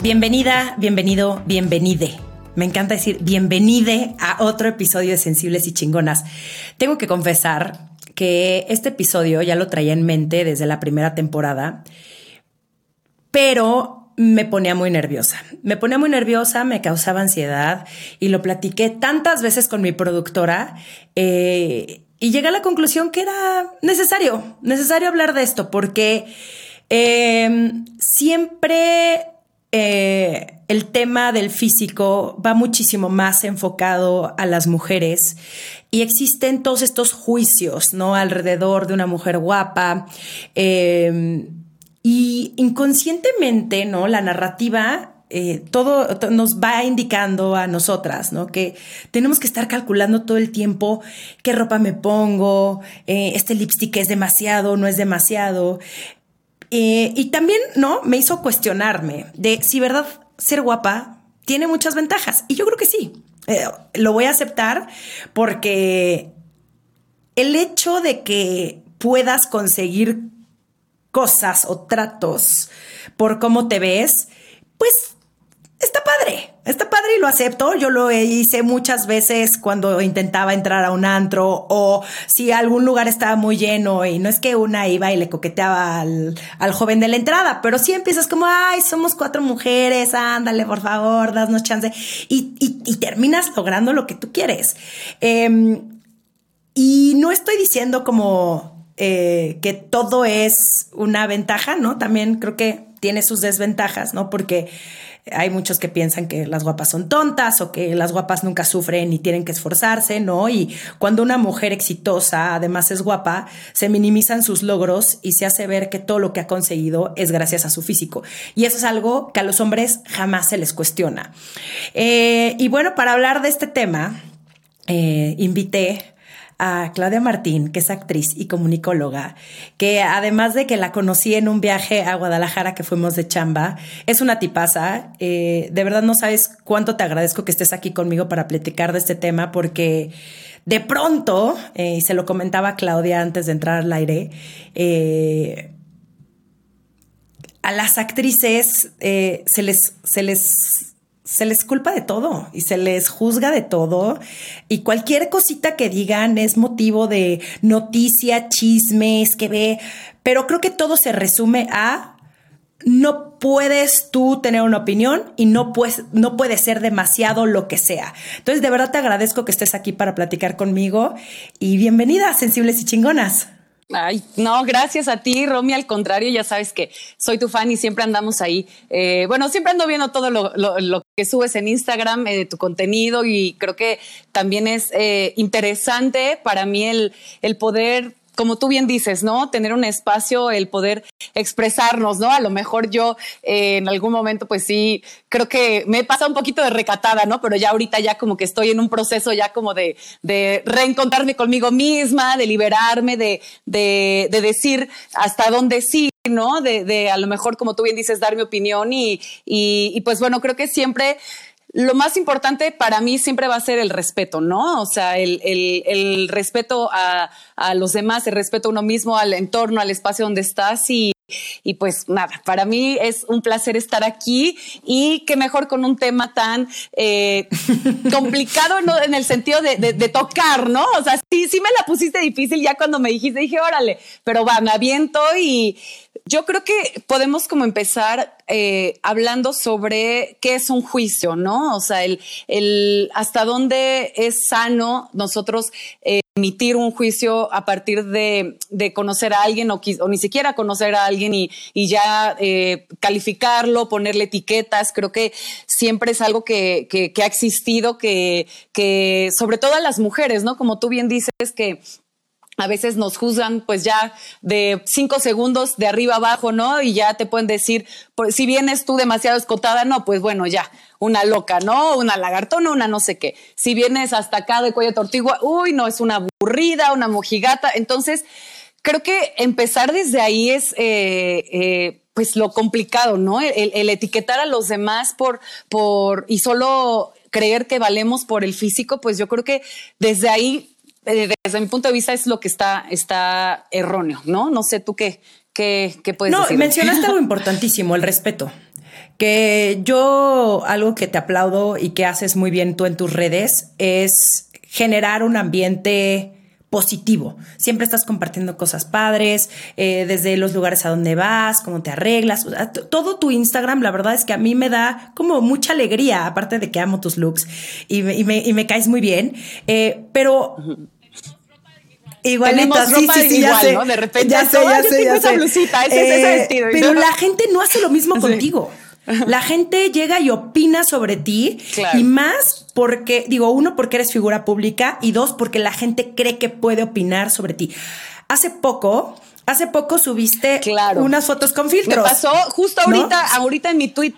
Bienvenida, bienvenido, bienvenide. Me encanta decir bienvenide a otro episodio de Sensibles y Chingonas. Tengo que confesar que este episodio ya lo traía en mente desde la primera temporada, pero me ponía muy nerviosa. Me ponía muy nerviosa, me causaba ansiedad y lo platiqué tantas veces con mi productora eh, y llegué a la conclusión que era necesario, necesario hablar de esto porque eh, siempre eh, el tema del físico va muchísimo más enfocado a las mujeres y existen todos estos juicios, ¿no? Alrededor de una mujer guapa. Eh, y inconscientemente, ¿no? La narrativa eh, todo nos va indicando a nosotras, ¿no? Que tenemos que estar calculando todo el tiempo qué ropa me pongo, este lipstick es demasiado, no es demasiado. Eh, y también, ¿no? Me hizo cuestionarme de si verdad ser guapa tiene muchas ventajas. Y yo creo que sí. Eh, lo voy a aceptar porque el hecho de que puedas conseguir cosas o tratos por cómo te ves, pues está padre, está padre y lo acepto. Yo lo hice muchas veces cuando intentaba entrar a un antro o si algún lugar estaba muy lleno y no es que una iba y le coqueteaba al, joven de la entrada, pero sí empiezas como, ay, somos cuatro mujeres, ándale, por favor, danos chance y, y, terminas logrando lo que tú quieres. Em, y no estoy diciendo como eh, que todo es una ventaja, ¿no? También creo que tiene sus desventajas, ¿no? Porque hay muchos que piensan que las guapas son tontas o que las guapas nunca sufren y tienen que esforzarse, ¿no? Y cuando una mujer exitosa además es guapa, se minimizan sus logros y se hace ver que todo lo que ha conseguido es gracias a su físico. Y eso es algo que a los hombres jamás se les cuestiona. Eh, y bueno, para hablar de este tema, eh, invité a Claudia Martín, que es actriz y comunicóloga, que además de que la conocí en un viaje a Guadalajara que fuimos de chamba, es una tipaza. Eh, de verdad no sabes cuánto te agradezco que estés aquí conmigo para platicar de este tema, porque de pronto, eh, y se lo comentaba Claudia antes de entrar al aire, eh, a las actrices se les, se les se les culpa de todo y se les juzga de todo y cualquier cosita que digan es motivo de noticia, chismes que ve, pero creo que todo se resume a no puedes tú tener una opinión y no puedes, no puede ser demasiado lo que sea. Entonces, de verdad te agradezco que estés aquí para platicar conmigo y bienvenida, sensibles y chingonas. Ay, no, gracias a ti, Romy. Al contrario, ya sabes que soy tu fan y siempre andamos ahí. Eh, bueno, siempre ando viendo todo lo, que subes en Instagram, eh, tu contenido y creo que también es eh, interesante para mí el, el poder como tú bien dices, ¿no? Tener un espacio, el poder expresarnos, ¿no? A lo mejor yo eh, en algún momento, pues sí, creo que me he pasado un poquito de recatada, ¿no? Pero ya ahorita ya como que estoy en un proceso ya como de, de reencontrarme conmigo misma, de liberarme, de, de, de decir hasta dónde sí, ¿no? De, de, a lo mejor, como tú bien dices, dar mi opinión y, y, pues bueno, creo que siempre lo más importante para mí siempre va a ser el respeto, ¿no? O sea, el, el, respeto a, a, los demás, el respeto a uno mismo, al entorno, al espacio donde estás y, y pues nada, para mí es un placer estar aquí y qué mejor con un tema tan eh, complicado ¿no? en el sentido de, de, de, tocar, ¿no? O sea, sí, sí me la pusiste difícil ya cuando me dijiste, dije, órale, pero va, me aviento y yo creo que podemos como empezar eh, hablando sobre qué es un juicio, ¿no? O sea, el, el hasta dónde es sano nosotros eh, emitir un juicio a partir de, de conocer a alguien o, o, ni siquiera conocer a alguien y, y ya eh, calificarlo, ponerle etiquetas. Creo que siempre es algo que, que, que ha existido, que, que sobre todo a las mujeres, ¿no? Como tú bien dices, que a veces nos juzgan pues ya de cinco segundos de arriba abajo, ¿no? Y ya te pueden decir, pues, si vienes tú demasiado escotada, no, pues bueno, ya, una loca, ¿no? Una lagartona, una no sé qué. Si vienes hasta acá de cuello tortigua, uy, no, es una aburrida, una mojigata. Entonces, creo que empezar desde ahí es... Eh, eh, pues lo complicado, ¿no? El, el, etiquetar a los demás por, por, y solo creer que valemos por el físico, pues yo creo que desde ahí desde mi punto de vista es lo que está, está erróneo, ¿no? No sé tú qué, qué, qué puedes no, decir. No, mencionaste algo importantísimo, el respeto. Que yo algo que te aplaudo y que haces muy bien tú en tus redes es generar un ambiente positivo. Siempre estás compartiendo cosas padres, eh, desde los lugares a donde vas, cómo te arreglas. todo tu Instagram, la verdad es que a mí me da como mucha alegría, aparte de que amo tus looks y me, y me, y me caes muy bien. Eh, pero Igualito, sí, sí, sí, igual, ya ¿no? De repente, ya sé, ya sé, ya esa blusita, ese, ese eh, vestido. Pero la gente no hace lo mismo contigo. La gente llega y opina sobre ti y más porque, digo, uno, porque eres figura pública y dos, porque la gente cree que puede opinar sobre ti. Hace poco, hace poco subiste unas fotos con filtros. Me pasó justo ahorita, ahorita en mi tweet.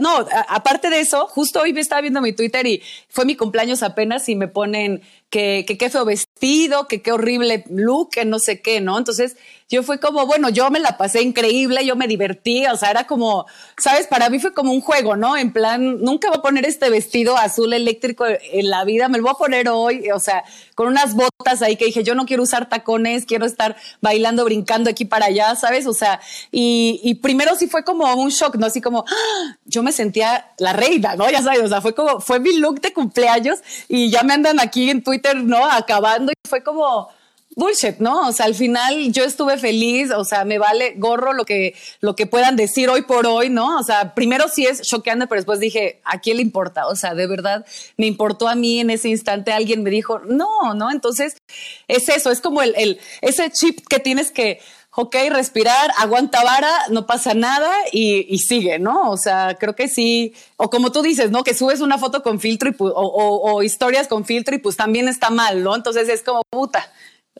no, aparte de eso, justo hoy me estaba viendo mi Twitter y fue mi cumpleaños apenas y me ponen que, qué feo vestido, que qué horrible look, que no sé qué, ¿no? Entonces yo fue como, bueno, yo me la pasé increíble, yo me divertí, o sea, era como, sabes, para mí fue como un juego, ¿no? En plan, nunca voy a poner este vestido azul eléctrico en la vida, me lo voy a poner hoy, o sea, con unas botas ahí que dije, yo no quiero usar tacones, quiero estar bailando, brincando aquí para allá, ¿sabes? O sea, y, y primero sí fue como un shock, ¿no? Así como, ¡ah! yo me sentía la reina, ¿no? Ya sabes, o sea, fue como, fue mi look de cumpleaños y ya me andan aquí en Twitter ¿no? Acabando y fue como bullshit, ¿no? O sea, al final yo estuve feliz, o sea, me vale gorro lo que, lo que puedan decir hoy por hoy, ¿no? O sea, primero sí es choqueante, pero después dije, ¿a quién le importa? O sea, de verdad, me importó a mí en ese instante, alguien me dijo, no, ¿no? Entonces, es eso, es como el, el ese chip que tienes que ok, respirar, aguanta vara, no pasa nada y, sigue, ¿no? O sea, creo que sí, o como tú dices, ¿no? Que subes una foto con filtro y, o, historias con filtro y pues también está mal, ¿no? Entonces es como puta.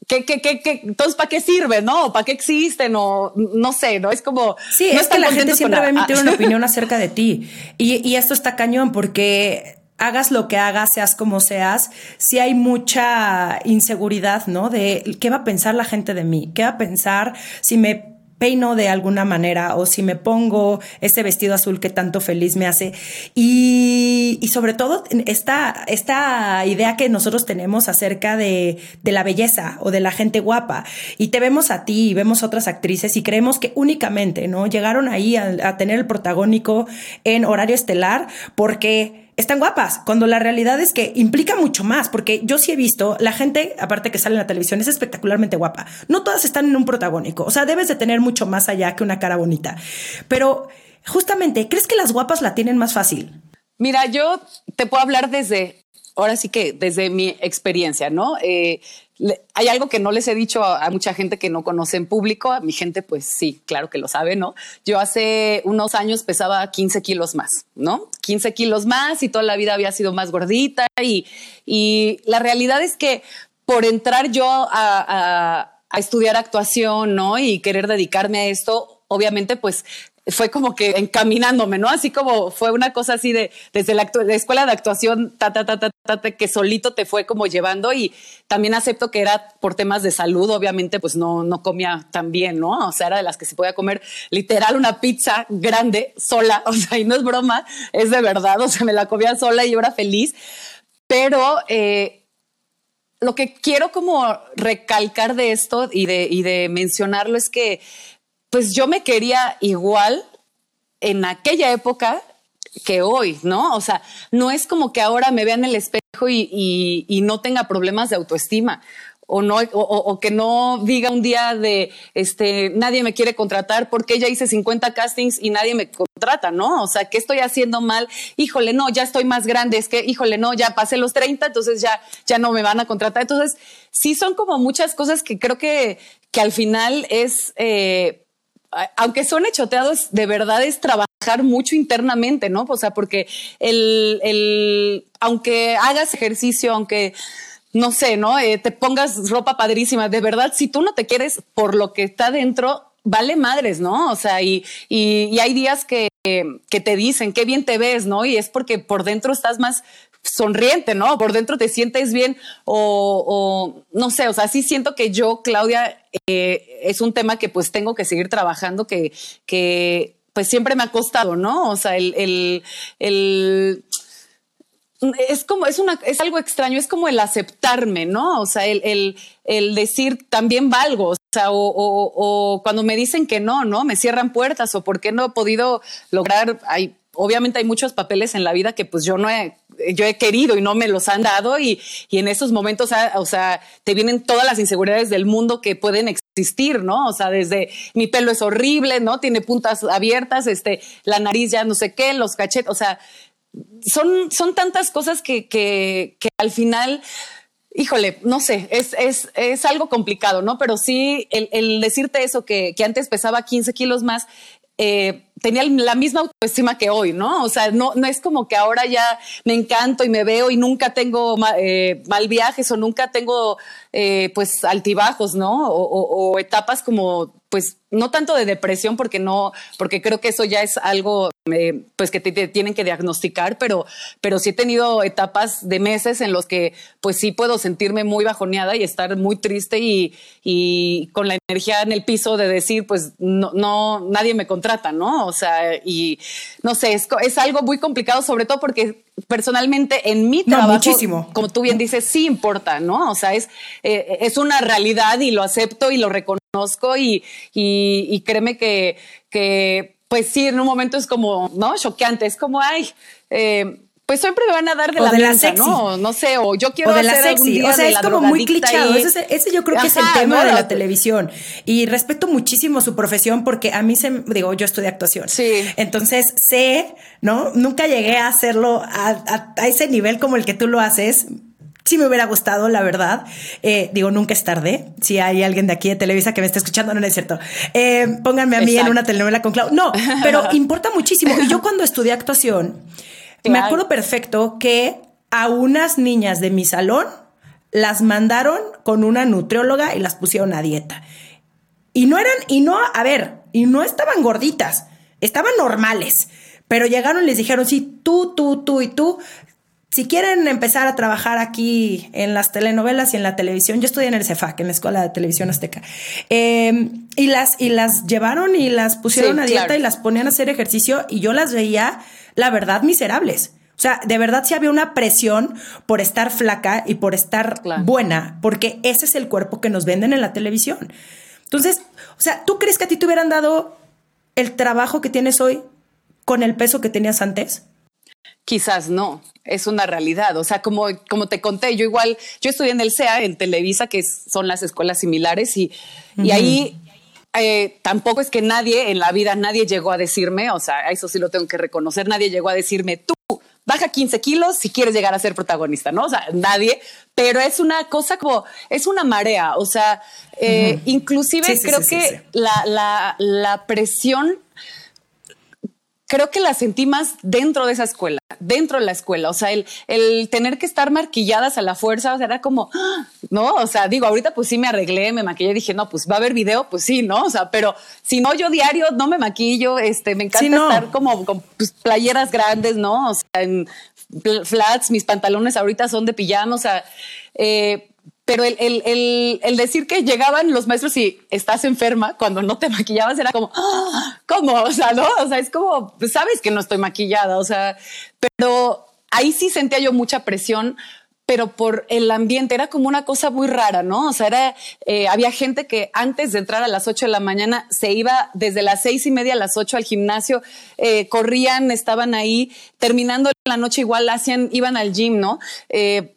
¿Qué, qué, qué, qué? Entonces, ¿para qué sirve? ¿No? ¿Para qué existen? O no sé, ¿no? Es como. Sí, es que la gente siempre va a emitir una opinión acerca de ti. Y, y esto está cañón porque hagas lo que hagas, seas como seas, si hay mucha inseguridad, ¿no? De qué va a pensar la gente de mí, qué va a pensar si me peino de alguna manera o si me pongo ese vestido azul que tanto feliz me hace. Y, y sobre todo esta, esta idea que nosotros tenemos acerca de, de, la belleza o de la gente guapa. Y te vemos a ti y vemos otras actrices y creemos que únicamente, ¿no? Llegaron ahí a, a tener el protagónico en horario estelar porque están guapas, cuando la realidad es que implica mucho más, porque yo sí he visto, la gente, aparte que sale en la televisión, es espectacularmente guapa. No todas están en un protagónico, o sea, debes de tener mucho más allá que una cara bonita. Pero justamente, ¿crees que las guapas la tienen más fácil? Mira, yo te puedo hablar desde, ahora sí que desde mi experiencia, ¿no? Eh, hay algo que no les he dicho a, mucha gente que no conoce en público. A mi gente, pues sí, claro que lo sabe, ¿no? Yo hace unos años pesaba 15 kilos más, ¿no? 15 kilos más y toda la vida había sido más gordita. Y, la realidad es que por entrar yo a, a estudiar actuación, ¿no? Y querer dedicarme a esto, obviamente, pues fue como que encaminándome, ¿no? Así como fue una cosa así de desde la, escuela de actuación, ta, ta, ta, ta, ta, que solito te fue como llevando y también acepto que era por temas de salud, obviamente pues no, no comía tan bien, ¿no? O sea, era de las que se podía comer literal una pizza grande sola, o sea, y no es broma, es de verdad, o sea, me la comía sola y yo era feliz, pero... Eh, lo que quiero como recalcar de esto y de, y de mencionarlo es que pues yo me quería igual en aquella época que hoy, ¿no? O sea, no es como que ahora me vea en el espejo y, no tenga problemas de autoestima. O, no, o, que no diga un día de este nadie me quiere contratar porque ya hice 50 castings y nadie me contrata, ¿no? O sea, ¿qué estoy haciendo mal? Híjole, no, ya estoy más grande, es que, híjole, no, ya pasé los 30, entonces ya, ya no me van a contratar. Entonces, sí son como muchas cosas que creo que, que al final es eh, aunque suene choteado, de verdad es trabajar mucho internamente, ¿no? O sea, porque el, el, aunque hagas ejercicio, aunque no sé, ¿no? Eh, te pongas ropa padrísima. De verdad, si tú no te quieres por lo que está dentro, vale madres, ¿no? O sea, y, y, hay días que, que, te dicen qué bien te ves, ¿no? Y es porque por dentro estás más sonriente, ¿no? Por dentro te sientes bien o, no sé, o sea, sí siento que yo, Claudia, eh, es un tema que pues tengo que seguir trabajando, que, pues siempre me ha costado, ¿no? O sea, el, el, es como, es una, es algo extraño, es como el aceptarme, ¿no? O sea, el, el, el decir también valgo, o sea, o, cuando me dicen que no, ¿no? Me cierran puertas, o por qué no he podido lograr, hay, obviamente hay muchos papeles en la vida que pues yo no he, yo he querido y no me los han dado y, y en esos momentos, ah, o sea, te vienen todas las inseguridades del mundo que pueden existir, ¿no? O sea, desde mi pelo es horrible, ¿no? Tiene puntas abiertas, este, la nariz ya no sé qué, los cachetes, o sea, son, son tantas cosas que, que, que al final, híjole, no sé, es, es, es algo complicado, ¿no? Pero sí, el, decirte eso, que, que, antes pesaba 15 kilos más, eh, tenía la misma autoestima que hoy, ¿no? O sea, no, no es como que ahora ya me encanto y me veo y nunca tengo eh, mal viajes o nunca tengo eh, pues altibajos, ¿no? O, etapas como pues no tanto de depresión porque no, porque creo que eso ya es algo eh, pues que te, te, tienen que diagnosticar, pero, pero sí he tenido etapas de meses en los que pues sí puedo sentirme muy bajoneada y estar muy triste y, y con la energía en el piso de decir pues no, no, nadie me contrata, ¿no? O sea, y no sé, es, es algo muy complicado, sobre todo porque personalmente en mi trabajo, no, muchísimo. como tú bien dices, sí importa, ¿no? O sea, es, eh, es una realidad y lo acepto y lo reconozco y, y, y créeme que, que, pues sí, en un momento es como, ¿no? Choqueante, es como, ay, eh, pues siempre me van a dar de, la, de la sexy. ¿no? No sé, o yo quiero o de la sexy. o sea, es como muy clichado. Y... Ese, ese, yo creo que es el tema no, de la televisión. Y respeto muchísimo su profesión porque a mí se, digo, yo estudié actuación. Sí. Entonces sé, ¿no? Nunca llegué a hacerlo a, a, a ese nivel como el que tú lo haces sí me hubiera gustado, la verdad. Eh, digo, nunca es tarde. Si hay alguien de aquí de Televisa que me está escuchando, no, es cierto. Eh, pónganme a mí Exacto. en una telenovela con Clau. No, pero importa muchísimo. Y yo cuando estudié actuación. Me acuerdo perfecto que a unas niñas de mi salón las mandaron con una nutrióloga y las pusieron a dieta. Y no eran, y no, a ver, y no estaban gorditas, estaban normales. Pero llegaron y les dijeron, sí, tú, tú, tú y tú si quieren empezar a trabajar aquí en las telenovelas y en la televisión, yo estudié en el CEFAC, en la Escuela de Televisión Azteca, eh, y, las, y las llevaron y las pusieron sí, a dieta claro. y las ponían a hacer ejercicio y yo las veía, la verdad, miserables. O sea, de verdad sí había una presión por estar flaca y por estar claro. buena, porque ese es el cuerpo que nos venden en la televisión. Entonces, o sea, ¿tú crees que a ti te hubieran dado el trabajo que tienes hoy con el peso que tenías antes? Quizás no, es una realidad. O sea, como, como te conté, yo igual, yo estudié en el CEA, en Televisa, que son las escuelas similares, y, uh -huh. y ahí eh, tampoco es que nadie en la vida, nadie llegó a decirme, o sea, eso sí lo tengo que reconocer, nadie llegó a decirme, tú baja 15 kilos si quieres llegar a ser protagonista, ¿no? O sea, nadie, pero es una cosa como, es una marea, o sea, eh, uh -huh. inclusive sí, sí, creo sí, que La, la, la presión creo que la sentí más dentro de esa escuela, dentro de la escuela. O sea, el, el tener que estar maquilladas a la fuerza, o sea, era como, no, o sea, digo, ahorita pues sí me arreglé, me maquillé, dije, no, pues va a haber video, pues sí, ¿no? O sea, pero si no, yo diario no me maquillo, este, me encanta sí, no. estar como con pues, playeras grandes, ¿no? O sea, en flats, mis pantalones ahorita son de pijama, o sea, eh, pero el, el, el, decir que llegaban los maestros y estás enferma cuando no te maquillabas era como, ¡Ah! ¿cómo? O sea, no, o sea, es como, pues sabes que no estoy maquillada, o sea, pero ahí sí sentía yo mucha presión, pero por el ambiente era como una cosa muy rara, ¿no? O sea, era, eh, había gente que antes de entrar a las 8 de la mañana se iba desde las seis y media a las 8 al gimnasio, eh, corrían, estaban ahí, terminando la noche igual hacían, iban al gym, ¿no? Eh,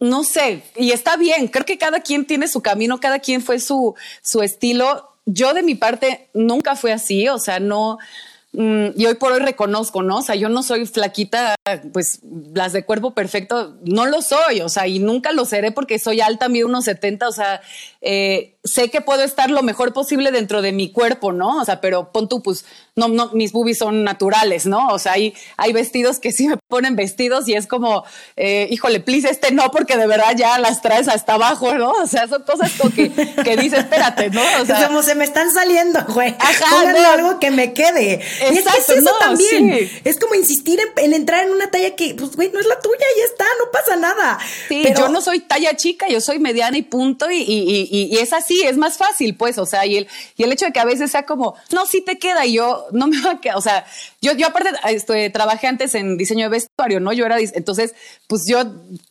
no sé, y está bien, creo que cada quien tiene su camino, cada quien fue su, su estilo. Yo de mi parte nunca fue así, o sea, no, y hoy por hoy reconozco, ¿no? O sea, yo no soy flaquita, pues las de cuerpo perfecto, no lo soy, o sea, y nunca lo seré porque soy alta, mí unos 70, o sea, eh, sé que puedo estar lo mejor posible dentro de mi cuerpo, ¿no? O sea, pero pon tú, pues, no, no, mis boobies son naturales, ¿no? O sea, hay, hay vestidos que sí me ponen vestidos y es como, eh, híjole, please, este no, porque de verdad ya las traes hasta abajo, ¿no? O sea, son cosas como que, que dices, espérate, ¿no? O sea, como se me están saliendo, güey. Ajá, algo que me quede. Y es que es eso también. Es como insistir en, entrar en una talla que, pues, güey, no es la tuya y ya está, no pasa nada. Sí, yo no soy talla chica, yo soy mediana y punto, y, y, y, y es así, es más fácil, pues, o sea, y el, y el hecho de que a veces sea como, no, sí te queda, y yo no me va a quedar, o sea, yo, yo aparte este, trabajé antes en diseño de vestuario, ¿no? Yo era, entonces, pues yo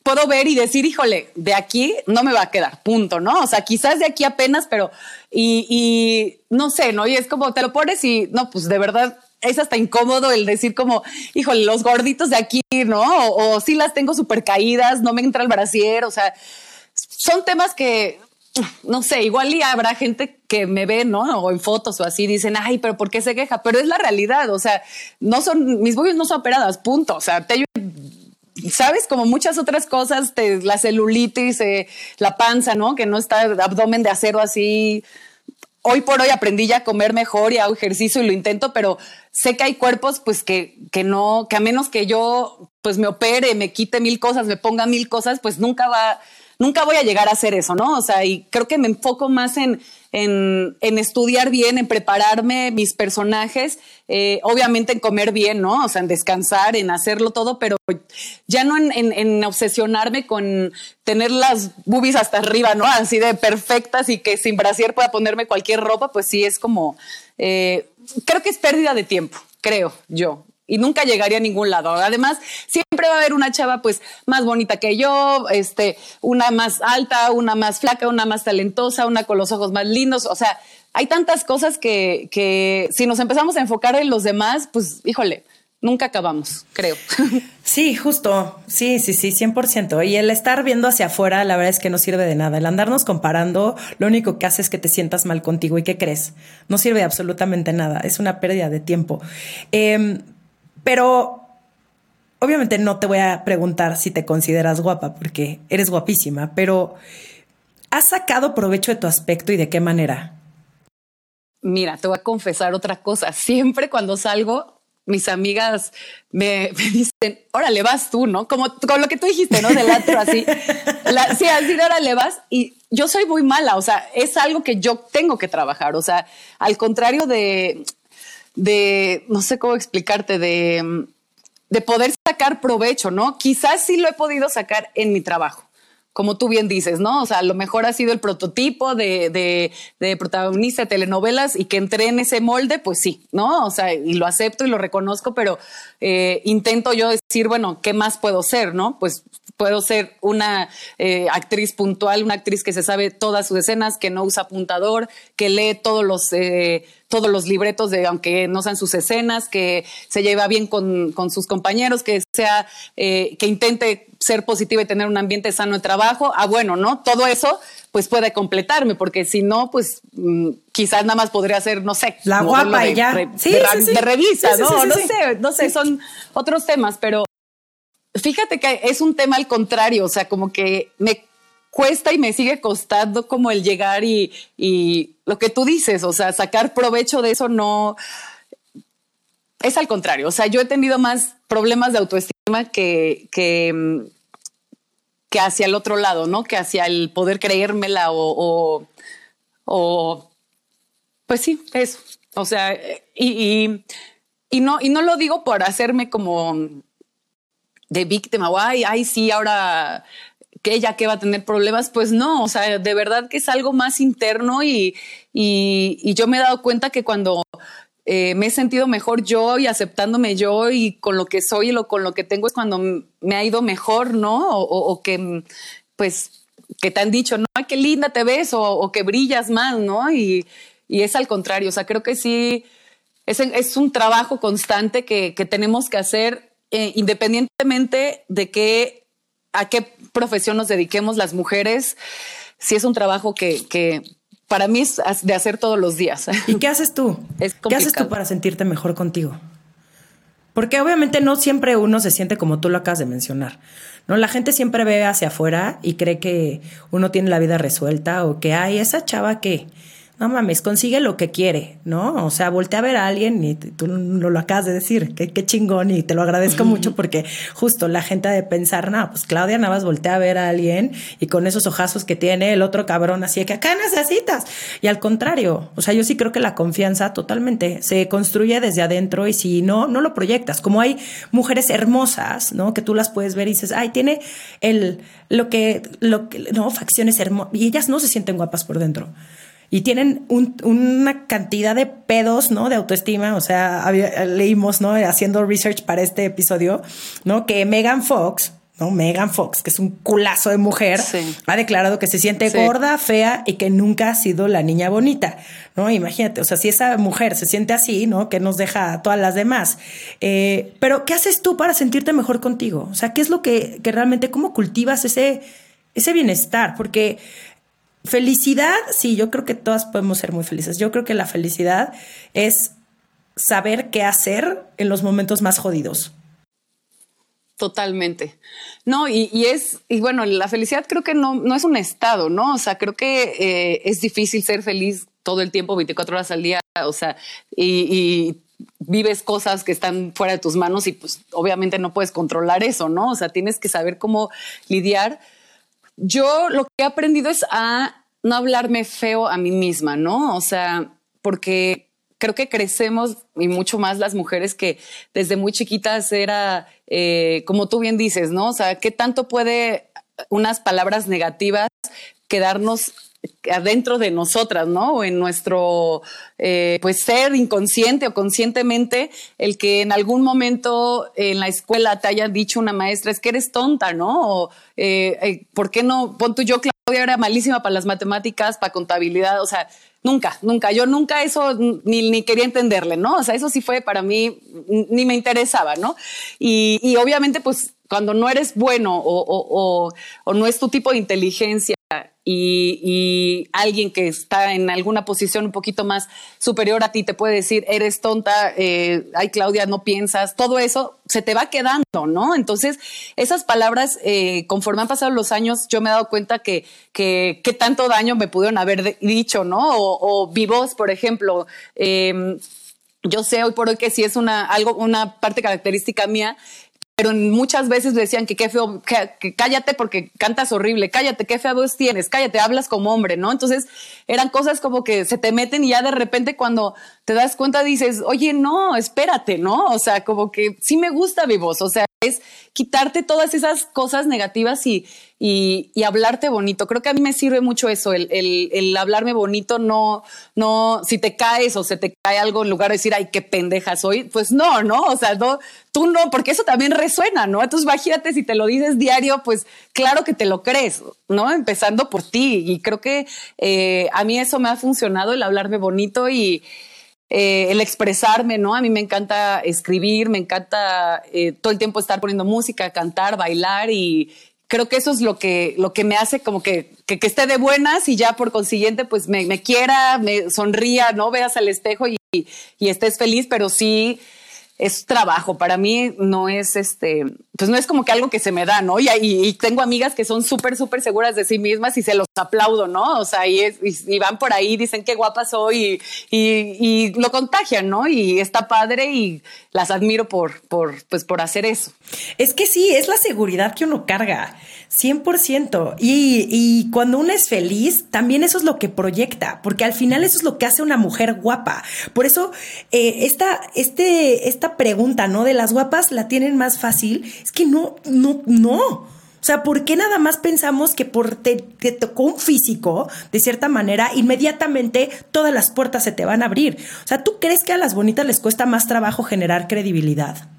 puedo ver y decir, híjole, de aquí no me va a quedar, punto, ¿no? O sea, quizás de aquí apenas, pero, y, y no sé, ¿no? Y es como, te lo pones y, no, pues de verdad, es hasta incómodo el decir como, híjole, los gorditos de aquí, ¿no? O, o sí las tengo súper caídas, no me entra el brasier, o sea, son temas que no sé, igual y habrá gente que me ve, ¿no? O en fotos o así, dicen, ay, pero ¿por qué se queja? Pero es la realidad, o sea, no son, mis boobies no son operadas, punto. O sea, te, sabes, como muchas otras cosas, la celulitis, eh, la panza, ¿no? Que no está abdomen de acero así. Hoy por hoy aprendí ya a comer mejor y hago ejercicio y lo intento, pero sé que hay cuerpos, pues que, que no, que a menos que yo, pues me opere, me quite mil cosas, me ponga mil cosas, pues nunca va nunca voy a llegar a hacer eso, ¿no? O sea, y creo que me enfoco más en, en, estudiar bien, en prepararme mis personajes, eh, obviamente en comer bien, ¿no? O sea, en descansar, en hacerlo todo, pero ya no en, obsesionarme con tener las boobies hasta arriba, ¿no? Así de perfectas y que sin brasier pueda ponerme cualquier ropa, pues sí es como, eh, creo que es pérdida de tiempo, creo yo y nunca llegaría a ningún lado. Además, siempre va a haber una chava pues más bonita que yo, este, una más alta, una más flaca, una más talentosa, una con los ojos más lindos, o sea, hay tantas cosas que, que si nos empezamos a enfocar en los demás, pues híjole, nunca acabamos, creo. Sí, justo. Sí, sí, sí, 100%. Y el estar viendo hacia afuera, la verdad es que no sirve de nada. El andarnos comparando, lo único que hace es que te sientas mal contigo. ¿Y qué crees? No sirve absolutamente nada. Es una pérdida de tiempo. Eh, pero obviamente no te voy a preguntar si te consideras guapa, porque eres guapísima, pero ¿has sacado provecho de tu aspecto y de qué manera? Mira, te voy a confesar otra cosa. Siempre cuando salgo, mis amigas me, dicen, órale, vas tú, ¿no? Como con lo que tú dijiste, ¿no? Del así. sí, así, órale, vas. Y yo soy muy mala, o sea, es algo que yo tengo que trabajar. O sea, al contrario de, de, no sé cómo explicarte, de, de poder sacar provecho, ¿no? Quizás sí lo he podido sacar en mi trabajo como tú bien dices, ¿no? O sea, a lo mejor ha sido el prototipo de, de, protagonista de telenovelas y que entré en ese molde, pues sí, ¿no? O sea, y lo acepto y lo reconozco, pero eh, intento yo decir, bueno, ¿qué más puedo ser, no? Pues puedo ser una eh, actriz puntual, una actriz que se sabe todas sus escenas, que no usa apuntador, que lee todos los, eh, todos los libretos de, aunque no sean sus escenas, que se lleva bien con, con sus compañeros, que sea, eh, que intente ser positiva y tener un ambiente sano de trabajo. Ah, bueno, ¿no? Todo eso pues puede completarme, porque si no, pues mm, quizás nada más podría ser, no sé, la guapa y ya. sí, de, revista, ¿no? no sé, no sé, son otros temas, pero Fíjate que es un tema al contrario, o sea, como que me cuesta y me sigue costando como el llegar y, y lo que tú dices, o sea, sacar provecho de eso no es al contrario. O sea, yo he tenido más problemas de autoestima que, que, que hacia el otro lado, ¿no? Que hacia el poder creérmela o, o, pues sí, eso. O sea, y, y, y, no, y no lo digo por hacerme como de víctima, o ay, ay, sí, ahora que ella que va a tener problemas, pues no, o sea, de verdad que es algo más interno y, y, yo me he dado cuenta que cuando eh, me he sentido mejor yo y aceptándome yo y con lo que soy y lo, con lo que tengo es cuando me ha ido mejor, ¿no? O, que, pues, que te han dicho, no, qué linda te ves o, que brillas más, ¿no? Y, y, es al contrario, o sea, creo que sí, es, es un trabajo constante que, que tenemos que hacer eh, independientemente de qué, a qué profesión nos dediquemos las mujeres, si es un trabajo que, para mí es de hacer todos los días. ¿Y qué haces tú? ¿Qué haces tú para sentirte mejor contigo? Porque obviamente no siempre uno se siente como tú lo acabas de mencionar. ¿no? La gente siempre ve hacia afuera y cree que uno tiene la vida resuelta o que, hay esa chava que no mames, consigue lo que quiere, ¿no? O sea, voltea a ver a alguien y tú no lo acabas de decir, qué, qué chingón y te lo agradezco mucho porque justo la gente ha de pensar, no, pues Claudia Navas voltea a ver a alguien y con esos ojazos que tiene el otro cabrón, así que acá necesitas. Y al contrario, o sea, yo sí creo que la confianza totalmente se construye desde adentro y si no, no lo proyectas. Como hay mujeres hermosas, ¿no? Que tú las puedes ver y dices, ay, tiene el, lo que, lo que, no, facciones hermosas y ellas no se sienten guapas por dentro y tienen una cantidad de pedos, ¿no? De autoestima. O sea, leímos, ¿no? Haciendo research para este episodio, ¿no? Que Megan Fox, ¿no? Megan Fox, que es un culazo de mujer, ha declarado que se siente gorda, fea y que nunca ha sido la niña bonita, ¿no? Imagínate, o sea, si esa mujer se siente así, ¿no? Que nos deja a todas las demás. Eh, pero, ¿qué haces tú para sentirte mejor contigo? O sea, ¿qué es lo que, que realmente, cómo cultivas ese, ese bienestar? Porque Felicidad, sí, yo creo que todas podemos ser muy felices. Yo creo que la felicidad es saber qué hacer en los momentos más jodidos. Totalmente. No, y, es, y bueno, la felicidad creo que no, no es un estado, ¿no? O sea, creo que eh, es difícil ser feliz todo el tiempo, 24 horas al día, o sea, y, vives cosas que están fuera de tus manos y pues obviamente no puedes controlar eso, ¿no? O sea, tienes que saber cómo lidiar yo lo que he aprendido es a no hablarme feo a mí misma, ¿no? O sea, porque creo que crecemos y mucho más las mujeres que desde muy chiquitas era, eh, como tú bien dices, ¿no? O sea, ¿qué tanto puede unas palabras negativas quedarnos adentro de nosotras, ¿no? O en nuestro, eh, pues, ser inconsciente o conscientemente, el que en algún momento en la escuela te haya dicho una maestra, es que eres tonta, ¿no? O, eh, ¿por qué no? Pon tú, yo, Claudia, era malísima para las matemáticas, para contabilidad, o sea, nunca, nunca, yo nunca eso ni, ni quería entenderle, ¿no? O sea, eso sí fue para mí, ni me interesaba, ¿no? Y, y obviamente, pues, cuando no eres bueno o, o, no es tu tipo de inteligencia y, alguien que está en alguna posición un poquito más superior a ti te puede decir, eres tonta, eh, ay Claudia, no piensas, todo eso se te va quedando, ¿no? Entonces, esas palabras, eh, conforme han pasado los años, yo me he dado cuenta que, que, tanto daño me pudieron haber dicho, ¿no? O, o voz, por ejemplo. Eh, yo sé hoy por hoy que sí es una, algo, una parte característica mía pero muchas veces decían que qué feo, que, cállate porque cantas horrible, cállate, qué fea voz tienes, cállate, hablas como hombre, ¿no? Entonces eran cosas como que se te meten y ya de repente cuando te das cuenta dices, oye, no, espérate, ¿no? O sea, como que sí me gusta mi voz, o sea, es quitarte todas esas cosas negativas y, y, hablarte bonito. Creo que a mí me sirve mucho eso, el, el, hablarme bonito, no, no, si te caes o se te cae algo en lugar de decir, ay, qué pendeja soy, pues no, no, o sea, tú no, porque eso también resuena, ¿no? Entonces, imagínate si te lo dices diario, pues claro que te lo crees, ¿no? Empezando por ti. Y creo que eh, a mí eso me ha funcionado, el hablarme bonito y, eh, el expresarme, ¿no? A mí me encanta escribir, me encanta eh, todo el tiempo estar poniendo música, cantar, bailar y creo que eso es lo que, lo que me hace como que, que, esté de buenas y ya por consiguiente pues me, me, quiera, me sonría, ¿no? Veas al espejo y, y estés feliz, pero sí es trabajo. Para mí no es este, pues no es como que algo que se me da, ¿no? Y, y, tengo amigas que son súper, súper seguras de sí mismas y se los aplaudo, ¿no? O sea, y, y, van por ahí, dicen qué guapa soy y, lo contagian, ¿no? Y está padre y las admiro por, por, pues por hacer eso. Es que sí, es la seguridad que uno carga. 100%. Y, y cuando uno es feliz, también eso es lo que proyecta, porque al final eso es lo que hace una mujer guapa. Por eso, eh, esta, este, esta pregunta, ¿no? De las guapas la tienen más fácil. Es que no, no, no. O sea, ¿por qué nada más pensamos que por te, te, tocó un físico, de cierta manera, inmediatamente todas las puertas se te van a abrir? O sea, ¿tú crees que a las bonitas les cuesta más trabajo generar credibilidad?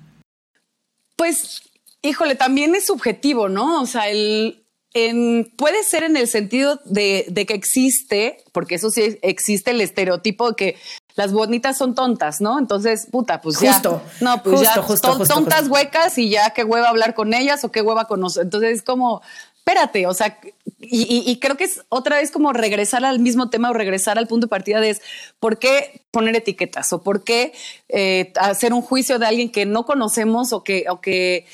Pues Híjole, también es subjetivo, ¿no? O sea, el, puede ser en el sentido de, de, que existe, porque eso sí existe el estereotipo de que las bonitas son tontas, ¿no? Entonces, puta, pues justo, ya. No, pues ya. tontas huecas y ya qué hueva hablar con ellas o qué hueva con nosotros. Entonces es como, espérate, o sea, y, creo que es otra vez como regresar al mismo tema o regresar al punto de partida de es por qué poner etiquetas o por qué eh, hacer un juicio de alguien que no conocemos o que, o que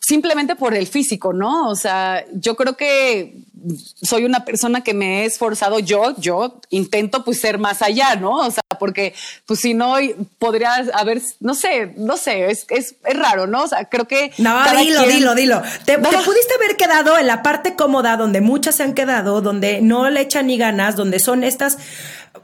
simplemente por el físico, ¿no? O sea, yo creo que soy una persona que me he esforzado yo, yo intento pues ser más allá, ¿no? O sea, porque pues si no podría haber, no sé, no sé, es, es, es raro, ¿no? O sea, creo que... No, dilo, dilo, dilo. Te, te, pudiste haber quedado en la parte cómoda donde muchas se han quedado, donde no le echan ni ganas, donde son estas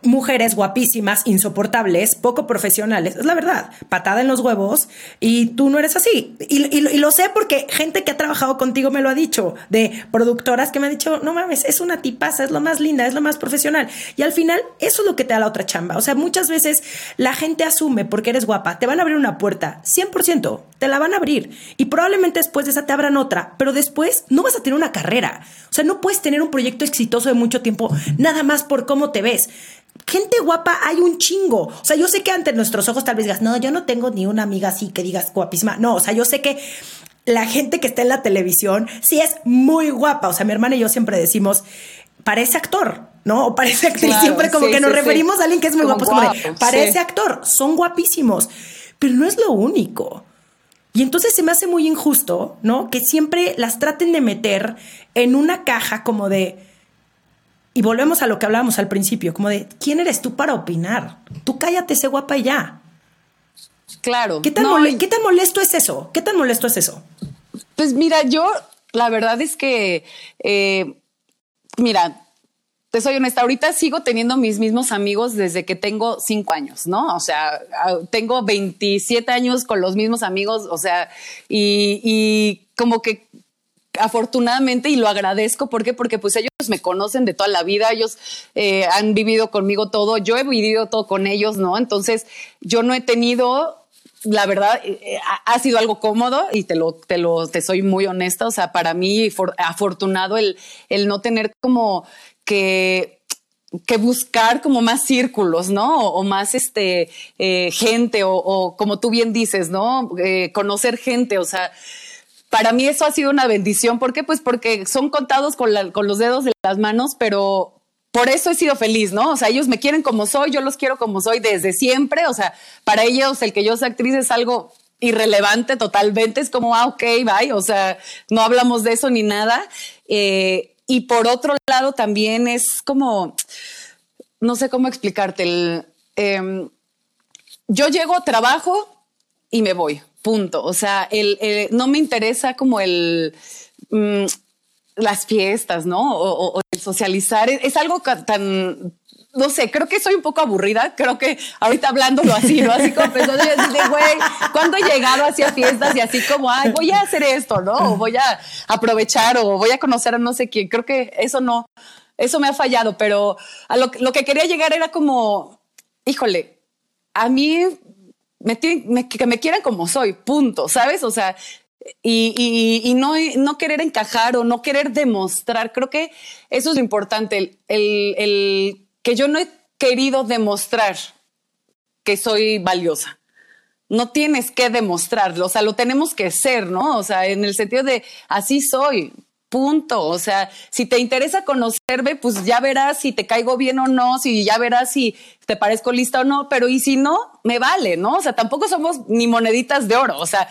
mujeres guapísimas, insoportables, poco profesionales. Es la verdad. Patada en los huevos y tú no eres así. Y, lo sé porque gente que ha trabajado contigo me lo ha dicho, de productoras que me han dicho, no mames, es una tipaza, es lo más linda, es lo más profesional. Y al final, eso es lo que te da la otra chamba. O sea, muchas veces la gente asume porque eres guapa, te van a abrir una puerta, 100%, te la van a abrir. Y probablemente después de esa te abran otra, pero después no vas a tener una carrera. O sea, no puedes tener un proyecto exitoso de mucho tiempo nada más por cómo te ves gente guapa hay un chingo. O sea, yo sé que ante nuestros ojos tal vez digas, no, yo no tengo ni una amiga así que digas guapísima. No, o sea, yo sé que la gente que está en la televisión sí es muy guapa. O sea, mi hermana y yo siempre decimos, parece actor, ¿no? O parece actriz. siempre como que nos referimos a alguien que es muy guapo. como parece actor, son guapísimos. Pero no es lo único. Y entonces se me hace muy injusto, ¿no? Que siempre las traten de meter en una caja como de y volvemos a lo que hablábamos al principio, como de, ¿quién eres tú para opinar? Tú cállate, sé guapa y ya. Claro. ¿Qué tan, ¿Qué tan molesto es eso? ¿Qué tan molesto es eso? Pues mira, yo la verdad es que, eh, mira, te soy honesta, ahorita sigo teniendo mis mismos amigos desde que tengo cinco años, ¿no? O sea, tengo 27 años con los mismos amigos, o sea, y, y como que afortunadamente y lo agradezco. ¿Por qué? Porque pues ellos me conocen de toda la vida, ellos eh, han vivido conmigo todo, yo he vivido todo con ellos, ¿no? Entonces yo no he tenido la verdad eh, eh, ha sido algo cómodo y te lo, te lo, te soy muy honesta. O sea, para mí afortunado el, el no tener como que que buscar como más círculos, ¿no? O, más este gente o, o, como tú bien dices, ¿no? conocer gente, o sea, para mí eso ha sido una bendición. ¿Por qué? Pues porque son contados con, los dedos de las manos, pero por eso he sido feliz, ¿no? O sea, ellos me quieren como soy, yo los quiero como soy desde siempre. O sea, para ellos el que yo sea actriz es algo irrelevante totalmente. Es como, ah, ok, bye. O sea, no hablamos de eso ni nada. Eh, y por otro lado, también es como, no sé cómo explicarte. Em, yo llego, trabajo y me voy punto. O sea, el, no me interesa como el... Mm, las fiestas, ¿no? O, el socializar es, algo tan, no sé, creo que soy un poco aburrida. Creo que ahorita hablándolo así, ¿no? Así como pensando, de, güey, ¿cuándo he llegado hacia fiestas y así como, ay, voy a hacer esto, ¿no? O voy a aprovechar o voy a conocer a no sé quién. Creo que eso no, eso me ha fallado, pero a lo, lo que quería llegar era como, híjole, a mí me, que me quieran como soy, punto, ¿sabes? O sea, y, no, no querer encajar o no querer demostrar. Creo que eso es lo importante, el, el, que yo no he querido demostrar que soy valiosa. No tienes que demostrarlo, o sea, lo tenemos que ser, ¿no? O sea, en el sentido de así soy, punto. O sea, si te interesa conocerme, pues ya verás si te caigo bien o no, si ya verás si te parezco lista o no, pero y si no, me vale, ¿no? O sea, tampoco somos ni moneditas de oro, o sea,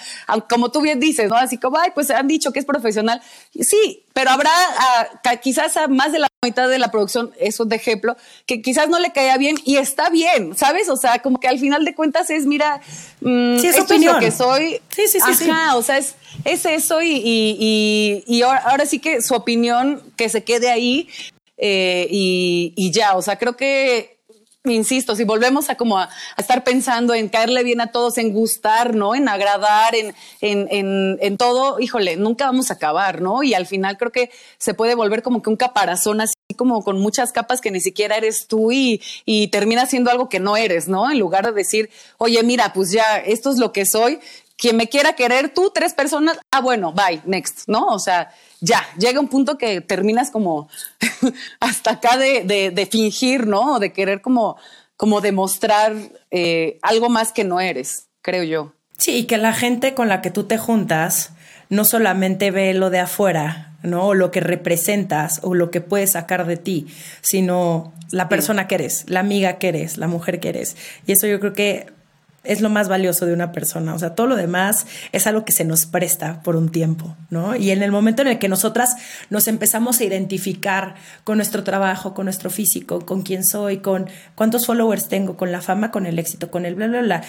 como tú bien dices, ¿no? Así como, ay, pues han dicho que es profesional. Sí, pero habrá ah, quizás a más de la mitad de la producción, eso de ejemplo, que quizás no le caía bien y está bien, ¿sabes? O sea, como que al final de cuentas es, mira, mm, es esto es lo que soy. Sí, sí, sí. Ajá, o sea, es, es eso y, y, y, ahora, sí que su opinión que se quede ahí eh, y, y ya, o sea, creo que insisto, si volvemos a como a, estar pensando en caerle bien a todos, en gustar, ¿no? En agradar, en, en, en, en, todo, híjole, nunca vamos a acabar, ¿no? Y al final creo que se puede volver como que un caparazón así como con muchas capas que ni siquiera eres tú y, y termina siendo algo que no eres, ¿no? En lugar de decir, oye, mira, pues ya, esto es lo que soy, quien me quiera querer, tú, tres personas, ah, bueno, bye, next, ¿no? O sea, ya, llega un punto que terminas como hasta acá de, de, fingir, ¿no? O de querer como, como demostrar eh, algo más que no eres, creo yo. Sí, y que la gente con la que tú te juntas no solamente ve lo de afuera, ¿no? O lo que representas o lo que puedes sacar de ti, sino la persona que eres, la amiga que eres, la mujer que eres. Y eso yo creo que es lo más valioso de una persona. O sea, todo lo demás es algo que se nos presta por un tiempo, ¿no? Y en el momento en el que nosotras nos empezamos a identificar con nuestro trabajo, con nuestro físico, con quién soy, con cuántos followers tengo, con la fama, con el éxito, con el bla, bla, bla.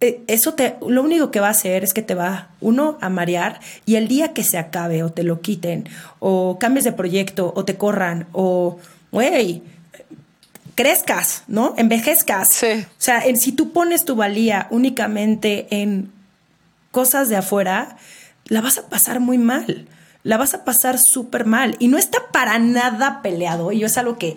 Eh, eso te, lo único que va a hacer es que te va, uno, a marear y el día que se acabe o te lo quiten o cambies de proyecto o te corran o, güey, crezcas, ¿no? Envejezcas. Sí. O sea, en, si tú pones tu valía únicamente en cosas de afuera, la vas a pasar muy mal. La vas a pasar súper mal. Y no está para nada peleado. Y yo es algo que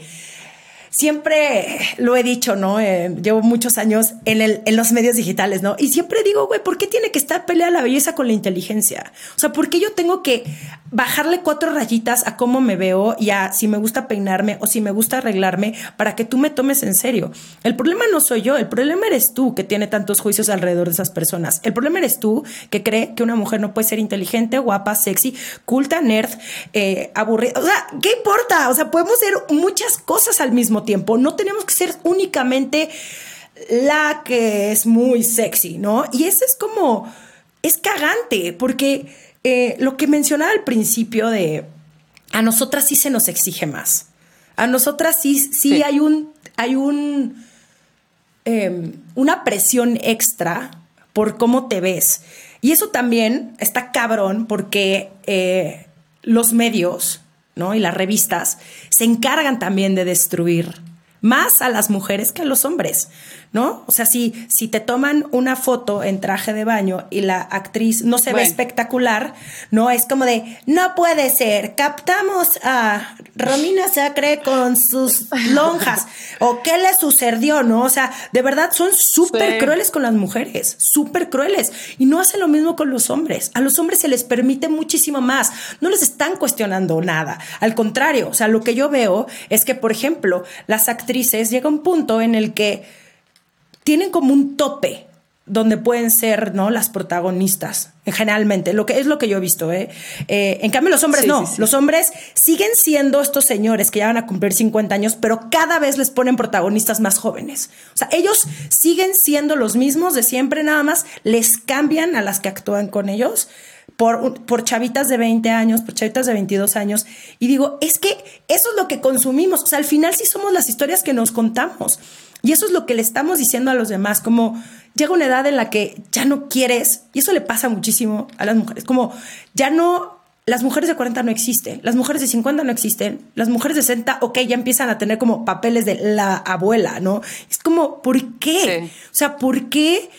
siempre lo he dicho, ¿no? Eh, llevo muchos años en, el, en los medios digitales, ¿no? Y siempre digo, güey, ¿por qué tiene que estar peleada la belleza con la inteligencia? O sea, ¿por qué yo tengo que bajarle cuatro rayitas a cómo me veo y a si me gusta peinarme o si me gusta arreglarme para que tú me tomes en serio? El problema no soy yo, el problema eres tú que tiene tantos juicios alrededor de esas personas. El problema eres tú que cree que una mujer no puede ser inteligente, guapa, sexy, culta, nerd, eh, aburrida. O sea, ¿qué importa? O sea, podemos ser muchas cosas al mismo tiempo. No tenemos que ser únicamente la que es muy sexy, ¿no? Y eso es como, es cagante, porque eh, lo que mencionaba al principio de, a nosotras sí se nos exige más. A nosotras sí, sí, hay un, hay un, em, una presión extra por cómo te ves. Y eso también está cabrón porque eh, los medios, ¿no? Y las revistas se encargan también de destruir más a las mujeres que a los hombres. ¿No? O sea, si, si te toman una foto en traje de baño y la actriz no se ve espectacular, ¿no? Es como de, no puede ser, captamos a Romina Sacre con sus lonjas, o qué le sucedió, ¿no? O sea, de verdad son súper crueles con las mujeres, súper crueles, y no hacen lo mismo con los hombres. A los hombres se les permite muchísimo más, no les están cuestionando nada, al contrario, o sea, lo que yo veo es que, por ejemplo, las actrices llega un punto en el que tienen como un tope donde pueden ser no las protagonistas generalmente lo que es lo que yo he visto ¿eh? eh en cambio los hombres no los hombres siguen siendo estos señores que ya van a cumplir 50 años pero cada vez les ponen protagonistas más jóvenes o sea ellos siguen siendo los mismos de siempre nada más les cambian a las que actúan con ellos por, por chavitas de 20 años, por chavitas de 22 años. Y digo, es que eso es lo que consumimos. O sea, al final sí somos las historias que nos contamos. Y eso es lo que le estamos diciendo a los demás, como llega una edad en la que ya no quieres, y eso le pasa muchísimo a las mujeres, como ya no, las mujeres de 40 no existen, las mujeres de 50 no existen, las mujeres de 60, ok, ya empiezan a tener como papeles de la abuela, ¿no? Es como, ¿por qué? O sea, ¿por qué?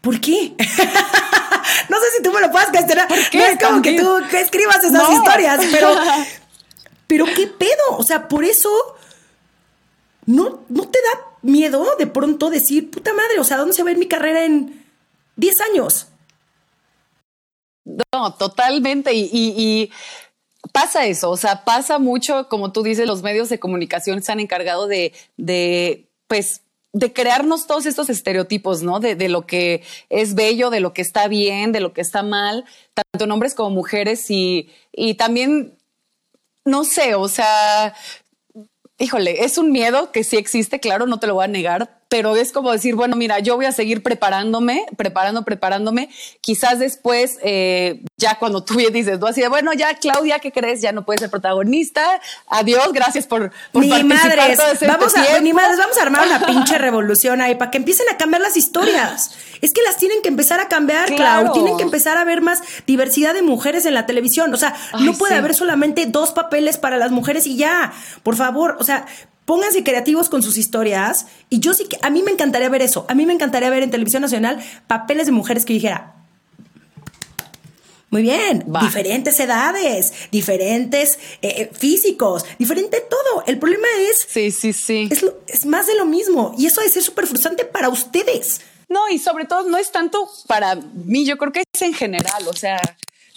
¿Por qué? no sé si tú me lo puedas cuestionar. No es como que tú escribas esas historias, pero, pero ¿qué pedo? O sea, por eso ¿no, ¿no te da miedo de pronto decir, puta madre, o sea, ¿dónde se va a ir mi carrera en 10 años? No, totalmente. Y, pasa eso, o sea, pasa mucho, como tú dices, los medios de comunicación se han encargado de, de pues, de crearnos todos estos estereotipos, ¿no? De, lo que es bello, de lo que está bien, de lo que está mal, tanto en hombres como mujeres y, y también, no sé, o sea, híjole, es un miedo que sí existe, claro, no te lo voy a negar, pero es como decir, bueno, mira, yo voy a seguir preparándome, preparando, preparándome. Quizás después, eh, ya cuando tú dices, tú así de, bueno, ya Claudia, ¿qué crees? Ya no puedes ser protagonista. Adiós, gracias por, por ni madres, este vamos a, ni madres, vamos a armar una pinche revolución ahí para que empiecen a cambiar las historias. Es que las tienen que empezar a cambiar, claro. Tienen que empezar a ver más diversidad de mujeres en la televisión. O sea, no puede haber solamente dos papeles para las mujeres y ya. Por favor, o sea, pónganse creativos con sus historias. Y yo sí que, a mí me encantaría ver eso. A mí me encantaría ver en televisión nacional papeles de mujeres que dijera, muy bien, diferentes edades, diferentes eh, eh, físicos, diferente todo. El problema es... Sí, sí, sí. Es, es más de lo mismo. Y eso debe ser súper frustrante para ustedes. No, y sobre todo no es tanto para mí, yo creo que es en general. O sea,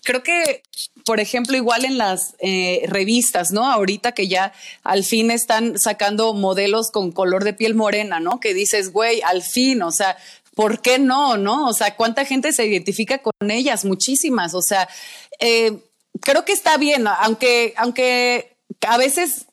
creo que, por ejemplo, igual en las eh, revistas, ¿no? Ahorita que ya al fin están sacando modelos con color de piel morena, ¿no? Que dices, güey, al fin, o sea, ¿por qué no? ¿No? O sea, ¿cuánta gente se identifica con ellas? Muchísimas. O sea, eh, creo que está bien, aunque, aunque a veces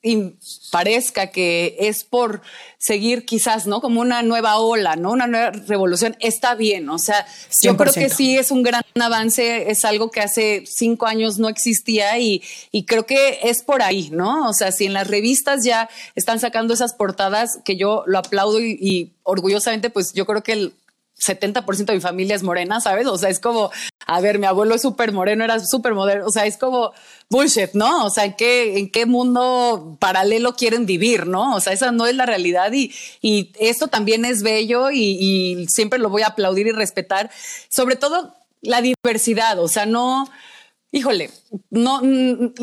parezca que es por seguir quizás, ¿no? Como una nueva ola, ¿no? Una nueva revolución, está bien. O sea, yo creo que sí es un gran avance, es algo que hace cinco años no existía y, y creo que es por ahí, ¿no? O sea, si en las revistas ya están sacando esas portadas, que yo lo aplaudo y, y orgullosamente, pues yo creo que el 70% de mi familia es morena, ¿sabes? O sea, es como, a ver, mi abuelo es súper moreno, era súper moderno, o sea, es como bullshit, ¿no? O sea, ¿en qué, ¿en qué mundo paralelo quieren vivir, no? O sea, esa no es la realidad y, y esto también es bello y, y siempre lo voy a aplaudir y respetar, sobre todo la diversidad, o sea, no híjole, no,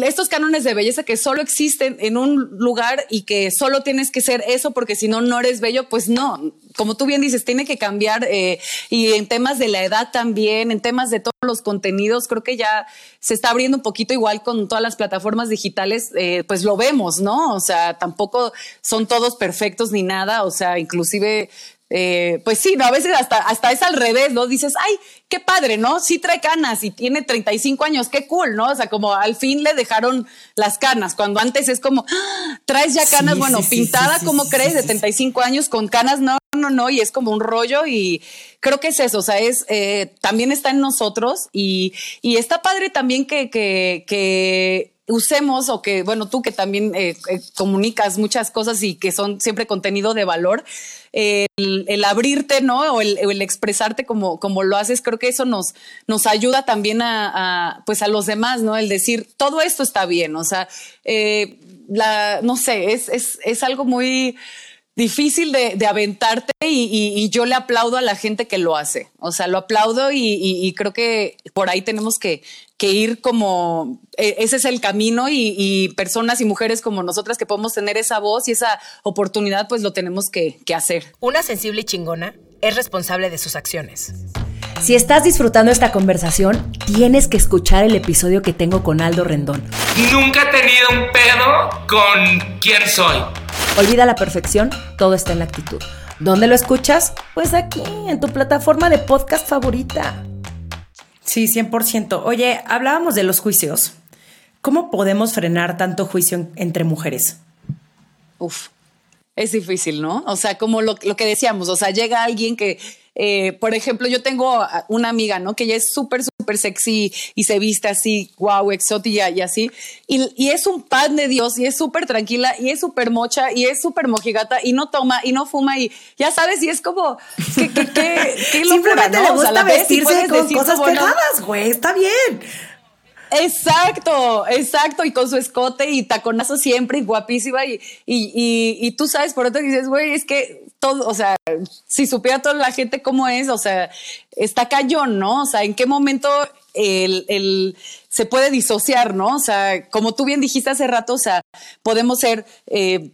estos cánones de belleza que solo existen en un lugar y que solo tienes que ser eso porque si no, no eres bello, pues no. Como tú bien dices, tiene que cambiar eh, y en temas de la edad también, en temas de todos los contenidos, creo que ya se está abriendo un poquito igual con todas las plataformas digitales, eh, pues lo vemos, ¿no? O sea, tampoco son todos perfectos ni nada, o sea, inclusive eh, pues sí, ¿no? a veces hasta, hasta es al revés, ¿no? Dices, ay, qué padre, ¿no? Sí trae canas y tiene 35 años, qué cool, ¿no? O sea, como al fin le dejaron las canas, cuando antes es como, ¡Ah! traes ya canas, bueno, pintada, ¿cómo crees? De 35 años con canas, no, no, no, y es como un rollo y creo que es eso, o sea, es, eh, también está en nosotros y, y está padre también que, que, que usemos o que, bueno, tú que también eh, eh, comunicas muchas cosas y que son siempre contenido de valor, el, abrirte, ¿no? O el, expresarte como, como lo haces, creo que eso nos, nos ayuda también a, pues a los demás, ¿no? El decir, todo esto está bien, o sea, eh, no sé, es, es, es algo muy difícil de, de aventarte y, y, yo le aplaudo a la gente que lo hace. O sea, lo aplaudo y, y creo que por ahí tenemos que, que, ir como, e, ese es el camino y, personas y mujeres como nosotras que podemos tener esa voz y esa oportunidad, pues lo tenemos que, que hacer. Una sensible y chingona es responsable de sus acciones. Si estás disfrutando esta conversación, tienes que escuchar el episodio que tengo con Aldo Rendón. Nunca he tenido un pedo con quién soy. Olvida la perfección, todo está en la actitud. ¿Dónde lo escuchas? Pues aquí, en tu plataforma de podcast favorita. Sí, 100%. Oye, hablábamos de los juicios. ¿Cómo podemos frenar tanto juicio entre mujeres? Uf, es difícil, ¿no? O sea, como lo, lo que decíamos, o sea, llega alguien que eh, por ejemplo, yo tengo una amiga, ¿no? Que ella es súper, súper sexy y se viste así, wow, exótica y así. Y, es un pan de Dios y es súper tranquila y es súper mocha y es súper mojigata y no toma y no fuma y ya sabes, y es como, ¿qué, qué, qué, qué locura, Simplemente le gusta vestirse con cosas pegadas, güey, está bien. Exacto, exacto, y con su escote y taconazo siempre y guapísima y, y, y, tú sabes por otro dices, güey, es que todo, o sea, si supiera toda la gente cómo es, o sea, está cayón, ¿no? O sea, ¿en qué momento el, el, se puede disociar, ¿no? O sea, como tú bien dijiste hace rato, o sea, podemos ser... Eh,